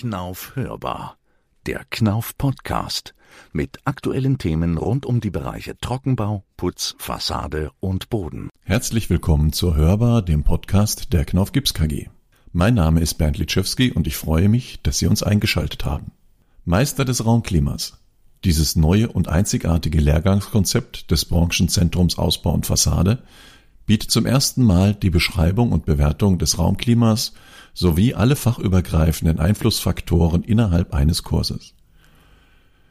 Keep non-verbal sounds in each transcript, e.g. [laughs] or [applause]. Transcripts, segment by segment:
Knauf hörbar. Der Knauf Podcast mit aktuellen Themen rund um die Bereiche Trockenbau, Putz, Fassade und Boden. Herzlich willkommen zur Hörbar, dem Podcast der Knauf Gips KG. Mein Name ist Bernd Litschewski und ich freue mich, dass Sie uns eingeschaltet haben. Meister des Raumklimas. Dieses neue und einzigartige Lehrgangskonzept des Branchenzentrums Ausbau und Fassade bietet zum ersten Mal die Beschreibung und Bewertung des Raumklimas sowie alle fachübergreifenden Einflussfaktoren innerhalb eines Kurses.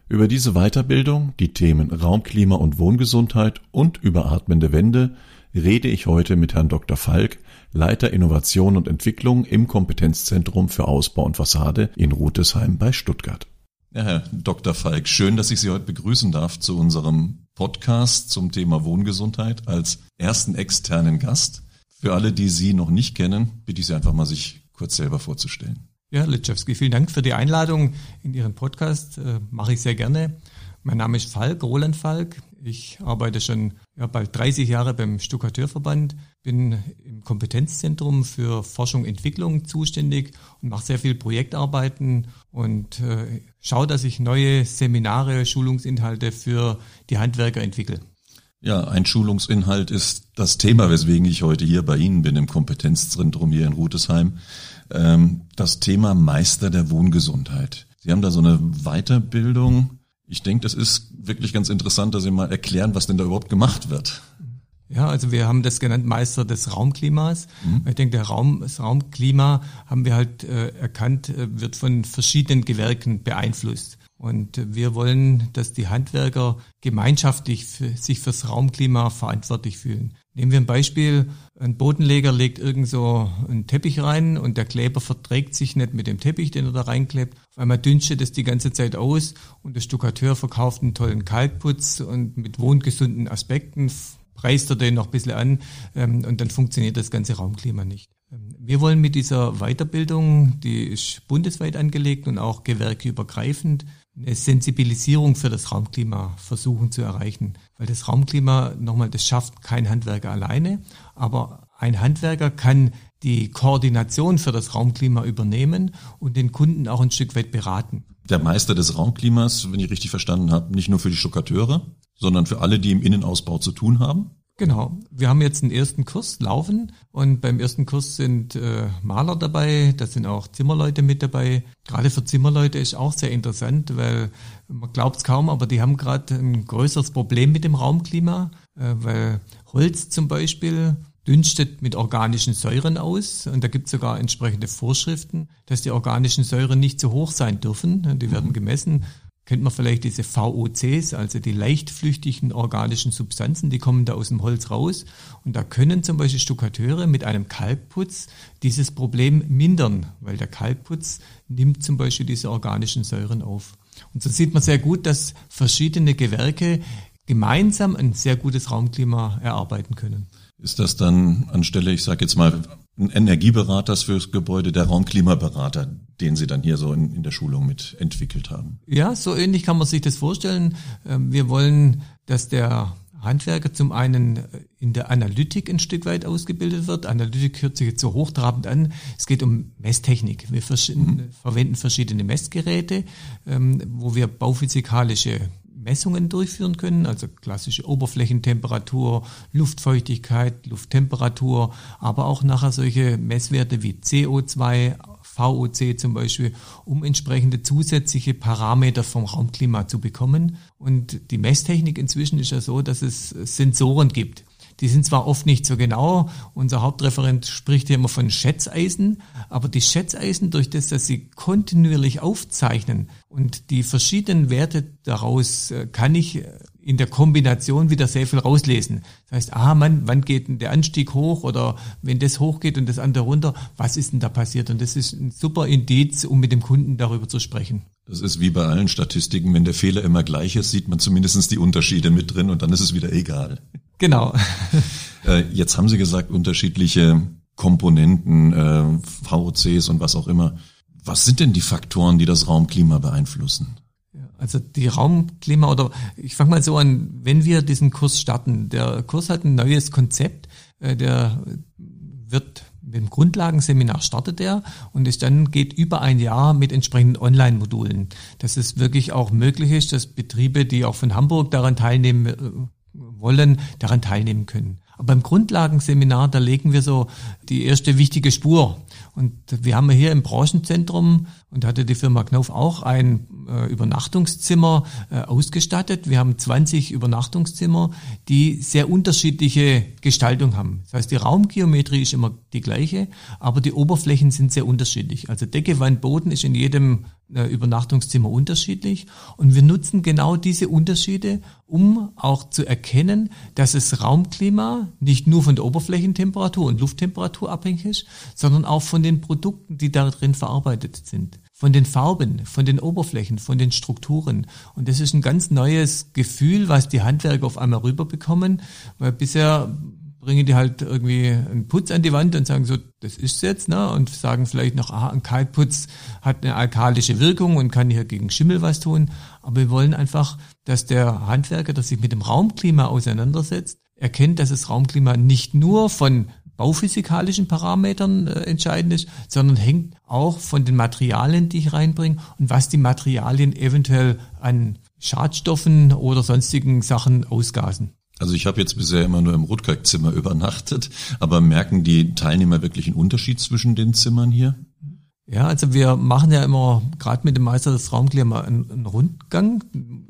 Über diese Weiterbildung, die Themen Raumklima und Wohngesundheit und überatmende Wände rede ich heute mit Herrn Dr. Falk, Leiter Innovation und Entwicklung im Kompetenzzentrum für Ausbau und Fassade in Rutesheim bei Stuttgart. Ja, Herr Dr. Falk, schön, dass ich Sie heute begrüßen darf zu unserem Podcast zum Thema Wohngesundheit als ersten externen Gast. Für alle, die Sie noch nicht kennen, bitte ich Sie einfach mal, sich kurz selber vorzustellen. Ja, Litschewski, vielen Dank für die Einladung in Ihren Podcast. Äh, mache ich sehr gerne. Mein Name ist Falk, Roland Falk. Ich arbeite schon ja, bald 30 Jahre beim Stuckateurverband, bin im Kompetenzzentrum für Forschung und Entwicklung zuständig und mache sehr viel Projektarbeiten und äh, schaue, dass ich neue Seminare, Schulungsinhalte für die Handwerker entwickle. Ja, ein Schulungsinhalt ist das Thema, weswegen ich heute hier bei Ihnen bin im Kompetenzzentrum hier in Rutesheim. Ähm, das Thema Meister der Wohngesundheit. Sie haben da so eine Weiterbildung. Ich denke, das ist wirklich ganz interessant, dass Sie mal erklären, was denn da überhaupt gemacht wird. Ja, also wir haben das genannt Meister des Raumklimas. Mhm. Ich denke, der Raum, das Raumklima haben wir halt äh, erkannt, äh, wird von verschiedenen Gewerken beeinflusst. Und wir wollen, dass die Handwerker gemeinschaftlich für, sich fürs Raumklima verantwortlich fühlen. Nehmen wir ein Beispiel. Ein Bodenleger legt irgend so einen Teppich rein und der Kleber verträgt sich nicht mit dem Teppich, den er da reinklebt. Auf einmal dünstet es die ganze Zeit aus und der Stuckateur verkauft einen tollen Kalkputz und mit wohngesunden Aspekten preist er den noch ein bisschen an ähm, und dann funktioniert das ganze Raumklima nicht. Ähm, wir wollen mit dieser Weiterbildung, die ist bundesweit angelegt und auch gewerkeübergreifend, eine Sensibilisierung für das Raumklima versuchen zu erreichen. Weil das Raumklima, nochmal, das schafft kein Handwerker alleine, aber ein Handwerker kann die Koordination für das Raumklima übernehmen und den Kunden auch ein Stück weit beraten. Der Meister des Raumklimas, wenn ich richtig verstanden habe, nicht nur für die Stuckateure, sondern für alle, die im Innenausbau zu tun haben? Genau. Wir haben jetzt einen ersten Kurs laufen und beim ersten Kurs sind äh, Maler dabei, da sind auch Zimmerleute mit dabei. Gerade für Zimmerleute ist auch sehr interessant, weil man glaubt es kaum, aber die haben gerade ein größeres Problem mit dem Raumklima, äh, weil Holz zum Beispiel dünstet mit organischen Säuren aus und da gibt es sogar entsprechende Vorschriften, dass die organischen Säuren nicht zu hoch sein dürfen. Die werden mhm. gemessen kennt man vielleicht diese VOCs, also die leichtflüchtigen organischen Substanzen, die kommen da aus dem Holz raus. Und da können zum Beispiel Stuckateure mit einem Kalkputz dieses Problem mindern, weil der Kalkputz nimmt zum Beispiel diese organischen Säuren auf. Und so sieht man sehr gut, dass verschiedene Gewerke gemeinsam ein sehr gutes Raumklima erarbeiten können. Ist das dann anstelle, ich sage jetzt mal, ein Energieberaters fürs Gebäude, der Raumklimaberater, den Sie dann hier so in, in, der Schulung mit entwickelt haben. Ja, so ähnlich kann man sich das vorstellen. Ähm, wir wollen, dass der Handwerker zum einen in der Analytik ein Stück weit ausgebildet wird. Analytik hört sich jetzt so hochtrabend an. Es geht um Messtechnik. Wir mhm. verwenden verschiedene Messgeräte, ähm, wo wir bauphysikalische Messungen durchführen können, also klassische Oberflächentemperatur, Luftfeuchtigkeit, Lufttemperatur, aber auch nachher solche Messwerte wie CO2, VOC zum Beispiel, um entsprechende zusätzliche Parameter vom Raumklima zu bekommen. Und die Messtechnik inzwischen ist ja so, dass es Sensoren gibt. Die sind zwar oft nicht so genau, unser Hauptreferent spricht hier immer von Schätzeisen, aber die Schätzeisen, durch das, dass sie kontinuierlich aufzeichnen und die verschiedenen Werte daraus, äh, kann ich äh, in der Kombination wieder sehr viel rauslesen. Das heißt, ah Mann, wann geht denn der Anstieg hoch oder wenn das hochgeht und das andere runter, was ist denn da passiert? Und das ist ein super Indiz, um mit dem Kunden darüber zu sprechen. Das ist wie bei allen Statistiken, wenn der Fehler immer gleich ist, sieht man zumindest die Unterschiede mit drin und dann ist es wieder egal. Genau. Äh, jetzt haben Sie gesagt, unterschiedliche Komponenten, äh, VOCs und was auch immer. Was sind denn die Faktoren, die das Raumklima beeinflussen? Also die Raumklima oder ich fange mal so an, wenn wir diesen Kurs starten, der Kurs hat ein neues Konzept, äh, der wird mit dem Grundlagenseminar startet er und es dann geht über ein Jahr mit entsprechenden Online-Modulen, dass es wirklich auch möglich ist, dass Betriebe, die auch von Hamburg daran teilnehmen äh, wollen, daran teilnehmen können. Aber beim Grundlagenseminar, da legen wir so die erste wichtige Spur. Und wir haben hier im Branchenzentrum, und hatte die Firma Knauf auch ein äh, Übernachtungszimmer äh, ausgestattet. Wir haben 20 Übernachtungszimmer, die sehr unterschiedliche Gestaltung haben. Das heißt, die Raumgeometrie ist immer die gleiche, aber die Oberflächen sind sehr unterschiedlich. Also Decke, Wand, Boden ist in jedem äh, Übernachtungszimmer unterschiedlich. Und wir nutzen genau diese Unterschiede, um auch zu erkennen, dass das Raumklima nicht nur von der Oberflächentemperatur und Lufttemperatur abhängig ist, sondern auch von den Produkten, die da drin verarbeitet sind. Von den Farben, von den Oberflächen, von den Strukturen. Und das ist ein ganz neues Gefühl, was die Handwerker auf einmal rüberbekommen, weil bisher bringen die halt irgendwie einen Putz an die Wand und sagen so, das ist jetzt, ne? Und sagen vielleicht noch, ah, ein Kalkputz hat eine alkalische Wirkung und kann hier gegen Schimmel was tun. Aber wir wollen einfach, dass der Handwerker, der sich mit dem Raumklima auseinandersetzt, erkennt, dass das Raumklima nicht nur von bauphysikalischen Parametern äh, entscheidend ist, sondern hängt auch von den Materialien, die ich reinbringe und was die Materialien eventuell an Schadstoffen oder sonstigen Sachen ausgasen. Also ich habe jetzt bisher immer nur im Rotkalkzimmer [laughs] übernachtet, aber merken die Teilnehmer wirklich einen Unterschied zwischen den Zimmern hier? Ja, also wir machen ja immer, gerade mit dem Meister des Raumklima, einen, einen Rundgang.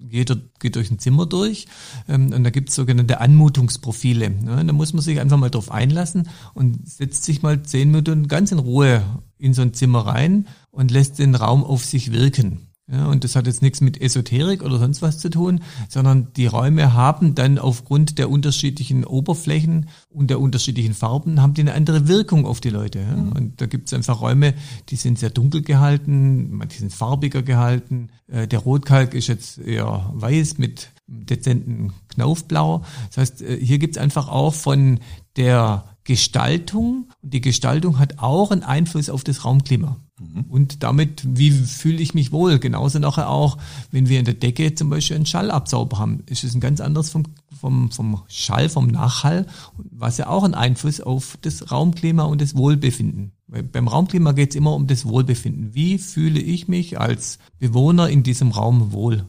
Jeder geht durch ein Zimmer durch ähm, und da gibt es sogenannte Anmutungsprofile. Ne? Da muss man sich einfach mal drauf einlassen und setzt sich mal zehn Minuten ganz in Ruhe in so ein Zimmer rein und lässt den Raum auf sich wirken. Ja, und das hat jetzt nichts mit Esoterik oder sonst was zu tun, sondern die Räume haben dann aufgrund der unterschiedlichen Oberflächen und der unterschiedlichen Farben, haben die eine andere Wirkung auf die Leute. Ja? Mhm. Und da gibt es einfach Räume, die sind sehr dunkel gehalten, manche sind farbiger gehalten. Äh, der Rotkalk ist jetzt eher weiß mit dezenten Knaufblau. Das heißt, äh, hier gibt es einfach auch von der Gestaltung, und die Gestaltung hat auch einen Einfluss auf das Raumklima. Mhm. Und damit, wie fühle ich mich wohl? Genauso nachher auch, wenn wir in der Decke zum Beispiel einen Schallabsauber haben, ist es ein ganz anderes vom, vom, vom Schall, vom Nachhall, was ja auch einen Einfluss auf das Raumklima und das Wohlbefinden. Weil beim Raumklima geht es immer um das Wohlbefinden. Wie fühle ich mich als Bewohner in diesem Raum wohl?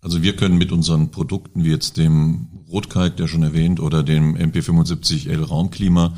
Also wir können mit unseren Produkten wie jetzt dem Rotkalk, der schon erwähnt, oder dem MP75L Raumklima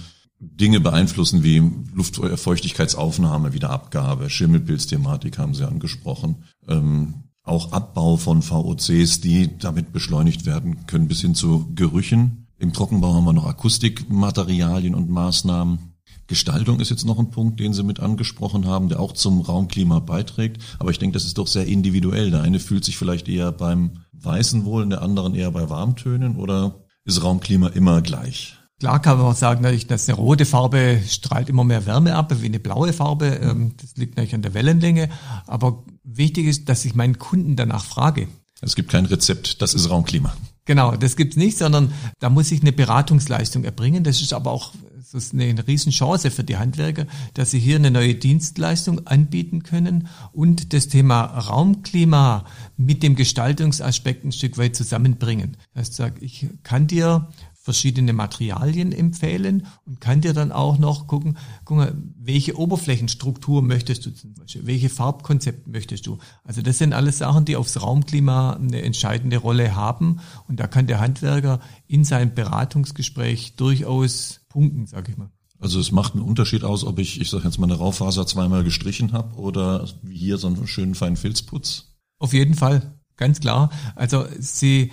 Dinge beeinflussen wie Luftfeuchtigkeitsaufnahme, Wiederabgabe, Schimmelpilzthematik haben Sie angesprochen, ähm, auch Abbau von VOCs, die damit beschleunigt werden können, bis hin zu Gerüchen. Im Trockenbau haben wir noch Akustikmaterialien und Maßnahmen. Gestaltung ist jetzt noch ein Punkt, den Sie mit angesprochen haben, der auch zum Raumklima beiträgt. Aber ich denke, das ist doch sehr individuell. Der eine fühlt sich vielleicht eher beim Weißen wohl, der anderen eher bei Warmtönen oder ist Raumklima immer gleich? Klar kann man sagen, dass eine rote Farbe strahlt immer mehr Wärme ab wie eine blaue Farbe. Ähm, das liegt natürlich an der Wellenlänge. Aber wichtig ist, dass ich meinen Kunden danach frage. Es gibt kein Rezept, das ist Raumklima. Genau, das gibt's nicht, sondern da muss ich eine Beratungsleistung erbringen. Das ist aber auch das ist eine Riesenchance für die Handwerker, dass sie hier eine neue Dienstleistung anbieten können und das Thema Raumklima mit dem Gestaltungsaspekt ein Stück weit zusammenbringen. Das heißt, ich kann dir verschiedene Materialien empfehlen und kann dir dann auch noch gucken, gucken, welche Oberflächenstruktur möchtest du zum Beispiel, welche Farbkonzept möchtest du. Also das sind alles Sachen, die aufs Raumklima eine entscheidende Rolle haben und da kann der Handwerker in seinem Beratungsgespräch durchaus punkten, sage ich mal. Also es macht einen Unterschied aus, ob ich, ich sage jetzt mal, eine Raufaser zweimal gestrichen habe oder wie hier so einen schönen feinen Filzputz. Auf jeden Fall, ganz klar. Also sie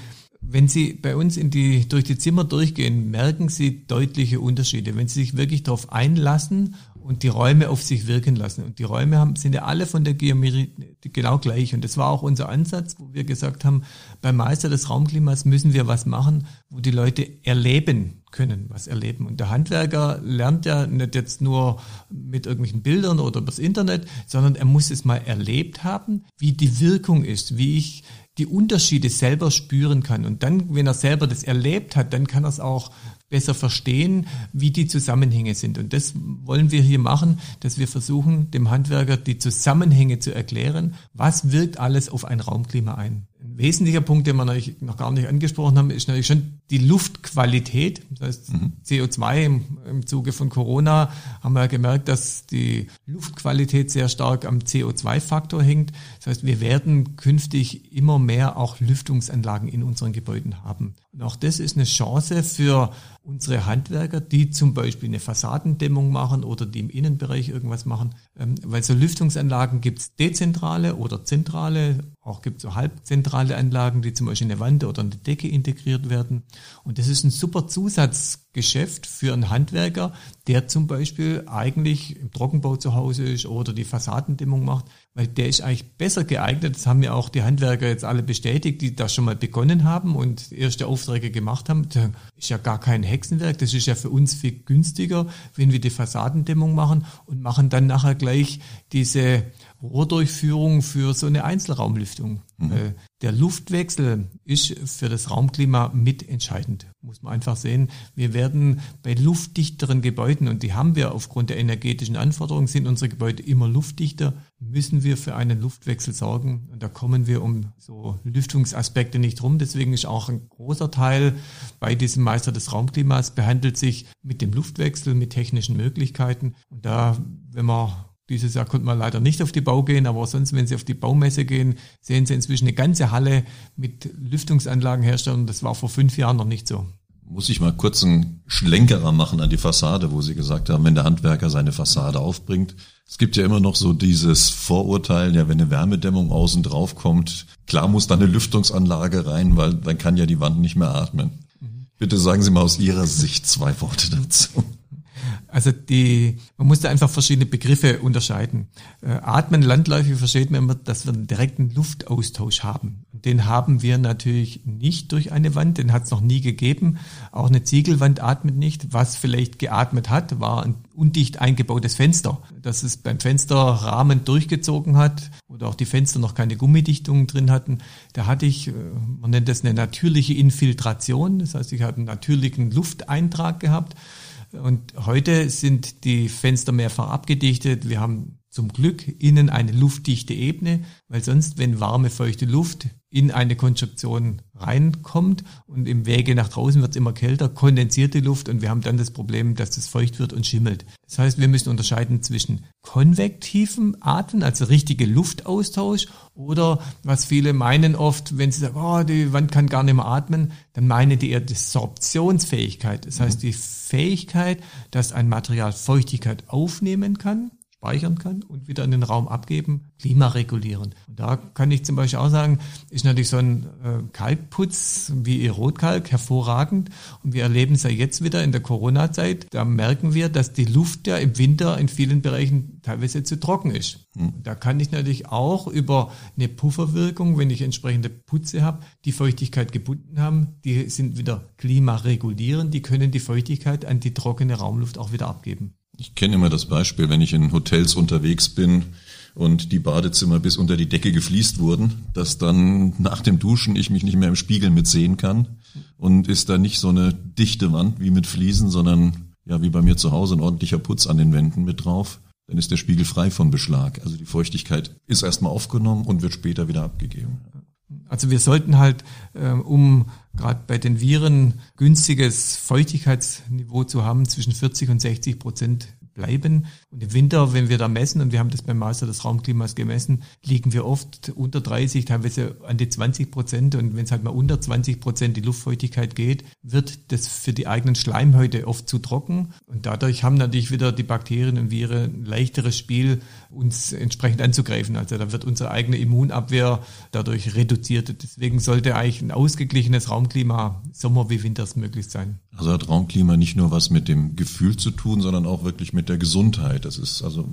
wenn Sie bei uns in die, durch die Zimmer durchgehen, merken Sie deutliche Unterschiede. Wenn Sie sich wirklich darauf einlassen und die Räume auf sich wirken lassen. Und die Räume haben, sind ja alle von der Geometrie genau gleich. Und das war auch unser Ansatz, wo wir gesagt haben, beim Meister des Raumklimas müssen wir was machen, wo die Leute erleben können, was erleben. Und der Handwerker lernt ja nicht jetzt nur mit irgendwelchen Bildern oder übers Internet, sondern er muss es mal erlebt haben, wie die Wirkung ist, wie ich die Unterschiede selber spüren kann. Und dann, wenn er selber das erlebt hat, dann kann er es auch besser verstehen, wie die Zusammenhänge sind. Und das wollen wir hier machen, dass wir versuchen, dem Handwerker die Zusammenhänge zu erklären. Was wirkt alles auf ein Raumklima ein? Ein wesentlicher Punkt, den wir noch gar nicht angesprochen haben, ist natürlich schon die Luftqualität, das heißt mhm. CO2 im, im Zuge von Corona haben wir gemerkt, dass die Luftqualität sehr stark am CO2-Faktor hängt. Das heißt, wir werden künftig immer mehr auch Lüftungsanlagen in unseren Gebäuden haben. Und auch das ist eine Chance für unsere Handwerker, die zum Beispiel eine Fassadendämmung machen oder die im Innenbereich irgendwas machen. Ähm, weil so Lüftungsanlagen gibt es dezentrale oder zentrale, auch gibt es so halbzentrale Anlagen, die zum Beispiel in eine Wand oder eine Decke integriert werden. Und das ist ein super Zusatzgeschäft für einen Handwerker, der zum Beispiel eigentlich im Trockenbau zu Hause ist oder die Fassadendämmung macht, weil der ist eigentlich besser geeignet. Das haben ja auch die Handwerker jetzt alle bestätigt, die da schon mal begonnen haben und erste Aufträge gemacht haben. Das ist ja gar kein Hexenwerk. Das ist ja für uns viel günstiger, wenn wir die Fassadendämmung machen und machen dann nachher gleich diese Rohrdurchführung für so eine Einzelraumlüftung. Mhm. Äh, der Luftwechsel ist für das Raumklima mitentscheidend, muss man einfach sehen. Wir werden bei luftdichteren Gebäuden, und die haben wir aufgrund der energetischen Anforderungen, sind unsere Gebäude immer luftdichter, müssen wir für einen Luftwechsel sorgen. Und da kommen wir um so Lüftungsaspekte nicht rum. Deswegen ist auch ein großer Teil bei diesem Meister des Raumklimas behandelt sich mit dem Luftwechsel, mit technischen Möglichkeiten. Und da, wenn man dieses Jahr konnte man leider nicht auf die Bau gehen, aber sonst, wenn Sie auf die Baumesse gehen, sehen Sie inzwischen eine ganze Halle mit Lüftungsanlagen herstellen. Das war vor fünf Jahren noch nicht so. Muss ich mal kurz einen Schlenkerer machen an die Fassade, wo Sie gesagt haben, wenn der Handwerker seine Fassade aufbringt. Es gibt ja immer noch so dieses Vorurteil, ja, wenn eine Wärmedämmung außen drauf kommt, klar muss da eine Lüftungsanlage rein, weil dann kann ja die Wand nicht mehr atmen. Mhm. Bitte sagen Sie mal aus Ihrer Sicht zwei Worte dazu. Also die, man muss da einfach verschiedene Begriffe unterscheiden. Äh, Atmen landläufig versteht man immer, dass wir einen direkten Luftaustausch haben. Den haben wir natürlich nicht durch eine Wand, den hat es noch nie gegeben. Auch eine Ziegelwand atmet nicht. Was vielleicht geatmet hat, war ein undicht eingebautes Fenster, das es beim Fensterrahmen durchgezogen hat oder auch die Fenster noch keine Gummidichtungen drin hatten. Da hatte ich, äh, man nennt das eine natürliche Infiltration, das heißt, ich hatte einen natürlichen Lufteintrag gehabt. Und heute sind die Fenster mehrfach abgedichtet. Wir haben zum Glück innen eine luftdichte Ebene, weil sonst, wenn warme, feuchte Luft in eine Konstruktion reinkommt und im Wege nach draußen wird es immer kälter, kondensiert die Luft und wir haben dann das Problem, dass das feucht wird und schimmelt. Das heißt, wir müssen unterscheiden zwischen konvektivem Atmen, also richtige Luftaustausch oder was viele meinen oft, wenn sie sagen, oh, die Wand kann gar nicht mehr atmen, dann meinen die eher die Sorptionsfähigkeit. Das heißt, die Fähigkeit, dass ein Material Feuchtigkeit aufnehmen kann speichern kann und wieder in den Raum abgeben, klimaregulierend. Und da kann ich zum Beispiel auch sagen, ist natürlich so ein äh, Kalkputz wie ihr Rotkalk hervorragend. Und wir erleben es ja jetzt wieder in der Corona-Zeit. Da merken wir, dass die Luft ja im Winter in vielen Bereichen teilweise zu trocken ist. Mhm. Da kann ich natürlich auch über eine Pufferwirkung, wenn ich entsprechende Putze habe, die Feuchtigkeit gebunden haben. Die sind wieder klimaregulierend. Die können die Feuchtigkeit an die trockene Raumluft auch wieder abgeben. Ich kenne immer das Beispiel, wenn ich in Hotels unterwegs bin und die Badezimmer bis unter die Decke gefliest wurden, dass dann nach dem Duschen ich mich nicht mehr im Spiegel mitsehen kann und ist da nicht so eine dichte Wand wie mit Fliesen, sondern ja wie bei mir zu Hause ein ordentlicher Putz an den Wänden mit drauf. Dann ist der Spiegel frei von Beschlag. Also die Feuchtigkeit ist erstmal aufgenommen und wird später wieder abgegeben. Also wir sollten halt, äh, um gerade bei den Viren günstiges Feuchtigkeitsniveau zu haben, zwischen 40 und 60 Prozent bleiben. Und im Winter, wenn wir da messen, und wir haben das beim Master des Raumklimas gemessen, liegen wir oft unter 30, teilweise an die 20 Prozent. Und wenn es halt mal unter 20 Prozent die Luftfeuchtigkeit geht, wird das für die eigenen Schleimhäute oft zu trocken. Und dadurch haben natürlich wieder die Bakterien und Viren ein leichteres Spiel, uns entsprechend anzugreifen. Also da wird unsere eigene Immunabwehr dadurch reduziert. Deswegen sollte eigentlich ein ausgeglichenes Raumklima Sommer wie Winters möglichst sein. Also hat Raumklima nicht nur was mit dem Gefühl zu tun, sondern auch wirklich mit der Gesundheit. Das ist also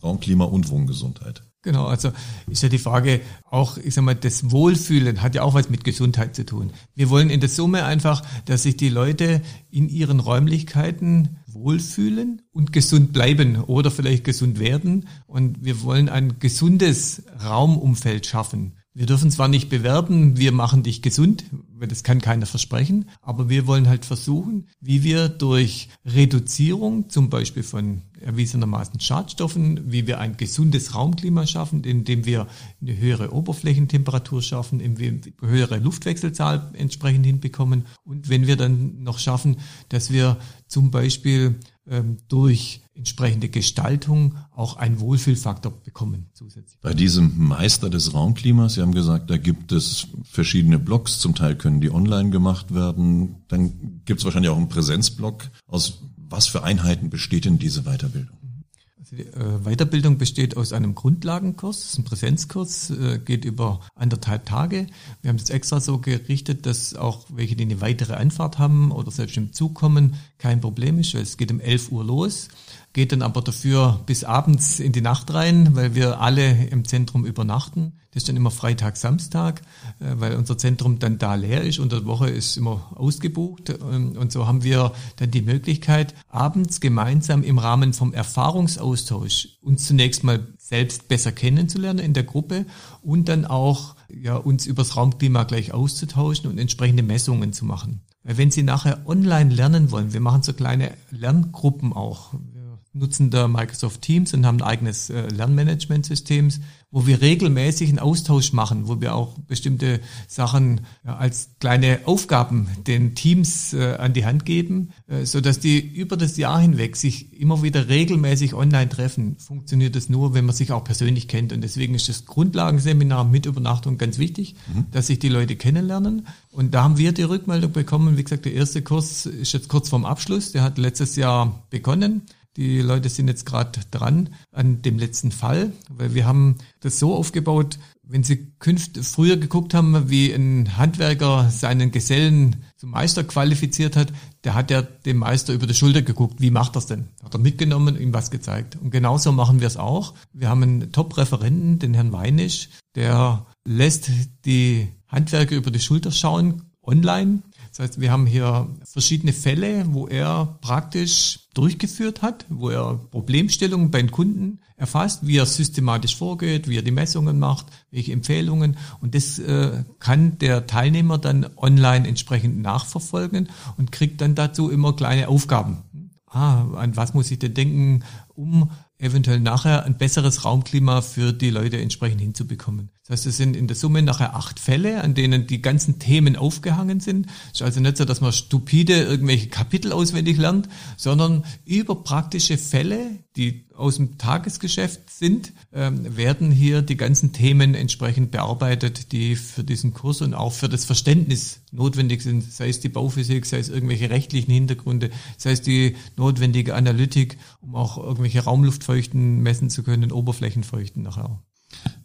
Raumklima und Wohngesundheit. Genau, also ist ja die Frage auch, ich sag mal, das Wohlfühlen hat ja auch was mit Gesundheit zu tun. Wir wollen in der Summe einfach, dass sich die Leute in ihren Räumlichkeiten wohlfühlen und gesund bleiben oder vielleicht gesund werden. Und wir wollen ein gesundes Raumumfeld schaffen. Wir dürfen zwar nicht bewerben, wir machen dich gesund, weil das kann keiner versprechen, aber wir wollen halt versuchen, wie wir durch Reduzierung zum Beispiel von erwiesenermaßen Schadstoffen, wie wir ein gesundes Raumklima schaffen, indem wir eine höhere Oberflächentemperatur schaffen, indem wir höhere Luftwechselzahl entsprechend hinbekommen. Und wenn wir dann noch schaffen, dass wir zum Beispiel durch entsprechende Gestaltung auch einen Wohlfühlfaktor bekommen zusätzlich. Bei diesem Meister des Raumklimas, Sie haben gesagt, da gibt es verschiedene Blogs, zum Teil können die online gemacht werden, dann gibt es wahrscheinlich auch einen Präsenzblog. Aus was für Einheiten besteht denn diese Weiterbildung? Also die äh, Weiterbildung besteht aus einem Grundlagenkurs, ein Präsenzkurs, äh, geht über anderthalb Tage. Wir haben es extra so gerichtet, dass auch welche, die eine weitere Anfahrt haben oder selbst im Zug kommen, kein Problem ist, weil es geht um 11 Uhr los geht dann aber dafür bis abends in die Nacht rein, weil wir alle im Zentrum übernachten. Das ist dann immer Freitag, Samstag, äh, weil unser Zentrum dann da leer ist. Unter der Woche ist immer ausgebucht. Ähm, und so haben wir dann die Möglichkeit, abends gemeinsam im Rahmen vom Erfahrungsaustausch uns zunächst mal selbst besser kennenzulernen in der Gruppe und dann auch ja, uns übers Raumklima gleich auszutauschen und entsprechende Messungen zu machen. Wenn Sie nachher online lernen wollen, wir machen so kleine Lerngruppen auch nutzen da Microsoft Teams und haben ein eigenes äh, Lernmanagementsystem, wo wir regelmäßig einen Austausch machen, wo wir auch bestimmte Sachen ja, als kleine Aufgaben den Teams äh, an die Hand geben, äh, so dass die über das Jahr hinweg sich immer wieder regelmäßig online treffen. Funktioniert das nur, wenn man sich auch persönlich kennt und deswegen ist das Grundlagenseminar mit Übernachtung ganz wichtig, mhm. dass sich die Leute kennenlernen. Und da haben wir die Rückmeldung bekommen. Wie gesagt, der erste Kurs ist jetzt kurz vorm Abschluss. Der hat letztes Jahr begonnen. Die Leute sind jetzt gerade dran an dem letzten Fall, weil wir haben das so aufgebaut, wenn Sie künft früher geguckt haben, wie ein Handwerker seinen Gesellen zum Meister qualifiziert hat, der hat ja dem Meister über die Schulter geguckt, wie macht das denn? Hat er mitgenommen, ihm was gezeigt. Und genauso machen wir es auch. Wir haben einen Top-Referenten, den Herrn Weinisch, der lässt die Handwerker über die Schulter schauen, online das heißt, wir haben hier verschiedene Fälle, wo er praktisch durchgeführt hat, wo er Problemstellungen beim Kunden erfasst, wie er systematisch vorgeht, wie er die Messungen macht, welche Empfehlungen. Und das äh, kann der Teilnehmer dann online entsprechend nachverfolgen und kriegt dann dazu immer kleine Aufgaben. Ah, an was muss ich denn denken, um eventuell nachher ein besseres Raumklima für die Leute entsprechend hinzubekommen. Das heißt, es sind in der Summe nachher acht Fälle, an denen die ganzen Themen aufgehangen sind. Es ist also nicht so, dass man stupide irgendwelche Kapitel auswendig lernt, sondern über praktische Fälle, die aus dem Tagesgeschäft sind, ähm, werden hier die ganzen Themen entsprechend bearbeitet, die für diesen Kurs und auch für das Verständnis notwendig sind, sei es die Bauphysik, sei es irgendwelche rechtlichen Hintergründe, sei es die notwendige Analytik, um auch irgendwelche Raumluftfeuchten messen zu können, Oberflächenfeuchten nachher.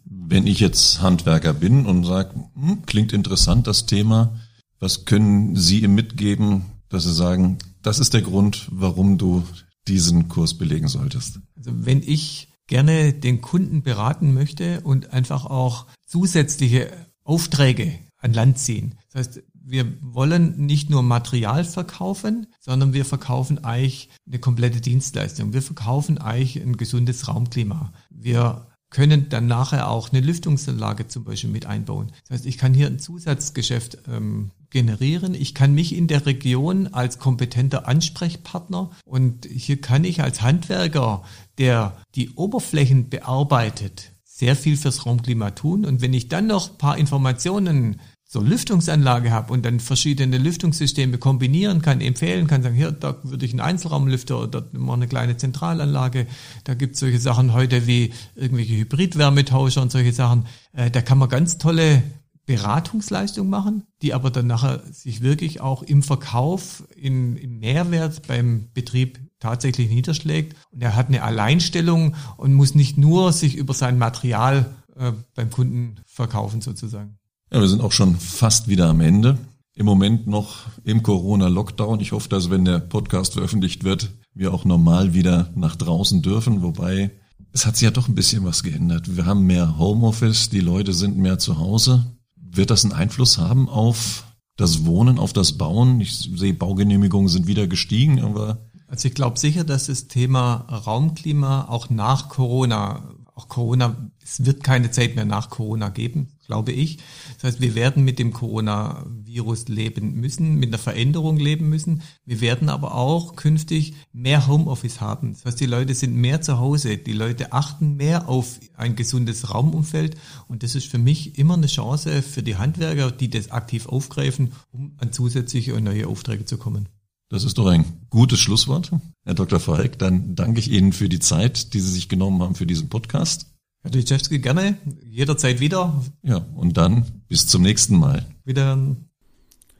Wenn ich jetzt Handwerker bin und sage, hm, klingt interessant das Thema, was können Sie ihm mitgeben, dass Sie sagen, das ist der Grund, warum du diesen Kurs belegen solltest? Also wenn ich gerne den Kunden beraten möchte und einfach auch zusätzliche Aufträge an Land ziehen. Das heißt, wir wollen nicht nur Material verkaufen, sondern wir verkaufen eigentlich eine komplette Dienstleistung. Wir verkaufen eigentlich ein gesundes Raumklima. Wir können dann nachher auch eine Lüftungsanlage zum Beispiel mit einbauen. Das heißt, ich kann hier ein Zusatzgeschäft ähm, generieren. Ich kann mich in der Region als kompetenter Ansprechpartner und hier kann ich als Handwerker, der die Oberflächen bearbeitet, sehr viel fürs Raumklima tun. Und wenn ich dann noch paar Informationen so Lüftungsanlage habe und dann verschiedene Lüftungssysteme kombinieren kann, empfehlen kann, sagen, hier, da würde ich einen Einzelraumlüfter oder mal eine kleine Zentralanlage, da gibt es solche Sachen heute wie irgendwelche Hybridwärmetauscher und solche Sachen. Äh, da kann man ganz tolle Beratungsleistung machen, die aber dann nachher sich wirklich auch im Verkauf, in, im Mehrwert beim Betrieb tatsächlich niederschlägt. Und er hat eine Alleinstellung und muss nicht nur sich über sein Material äh, beim Kunden verkaufen sozusagen. Ja, wir sind auch schon fast wieder am Ende. Im Moment noch im Corona-Lockdown. Ich hoffe, dass wenn der Podcast veröffentlicht wird, wir auch normal wieder nach draußen dürfen. Wobei es hat sich ja doch ein bisschen was geändert. Wir haben mehr Homeoffice, die Leute sind mehr zu Hause. Wird das einen Einfluss haben auf das Wohnen, auf das Bauen? Ich sehe, Baugenehmigungen sind wieder gestiegen, aber. Also ich glaube sicher, dass das Thema Raumklima auch nach Corona auch Corona, es wird keine Zeit mehr nach Corona geben, glaube ich. Das heißt, wir werden mit dem Coronavirus leben müssen, mit einer Veränderung leben müssen. Wir werden aber auch künftig mehr Homeoffice haben. Das heißt, die Leute sind mehr zu Hause, die Leute achten mehr auf ein gesundes Raumumfeld und das ist für mich immer eine Chance für die Handwerker, die das aktiv aufgreifen, um an zusätzliche und neue Aufträge zu kommen. Das ist doch ein gutes Schlusswort, Herr Dr. Falk. Dann danke ich Ihnen für die Zeit, die Sie sich genommen haben für diesen Podcast. Herr Dyczewski, gerne, jederzeit wieder. Ja, und dann bis zum nächsten Mal. Wieder.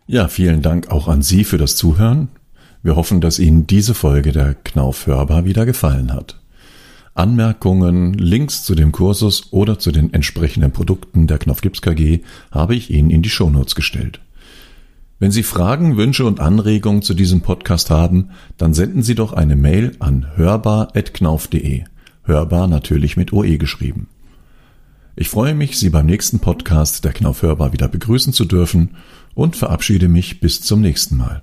Ja, vielen Dank auch an Sie für das Zuhören. Wir hoffen, dass Ihnen diese Folge der Knauf hörbar wieder gefallen hat. Anmerkungen, Links zu dem Kursus oder zu den entsprechenden Produkten der Knauf Gips KG habe ich Ihnen in die Shownotes gestellt. Wenn Sie Fragen, Wünsche und Anregungen zu diesem Podcast haben, dann senden Sie doch eine Mail an hörbar.knauf.de. Hörbar natürlich mit OE geschrieben. Ich freue mich, Sie beim nächsten Podcast der Knauf Hörbar wieder begrüßen zu dürfen und verabschiede mich bis zum nächsten Mal.